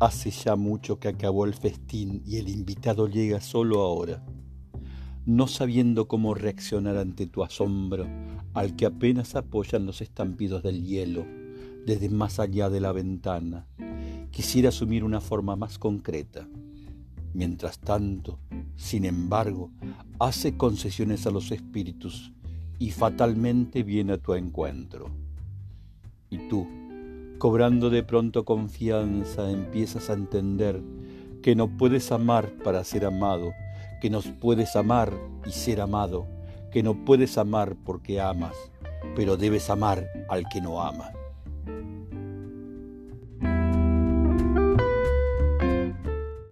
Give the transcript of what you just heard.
Hace ya mucho que acabó el festín y el invitado llega solo ahora, no sabiendo cómo reaccionar ante tu asombro, al que apenas apoyan los estampidos del hielo desde más allá de la ventana. Quisiera asumir una forma más concreta. Mientras tanto, sin embargo, hace concesiones a los espíritus y fatalmente viene a tu encuentro. Y tú, cobrando de pronto confianza, empiezas a entender que no puedes amar para ser amado, que no puedes amar y ser amado, que no puedes amar porque amas, pero debes amar al que no ama.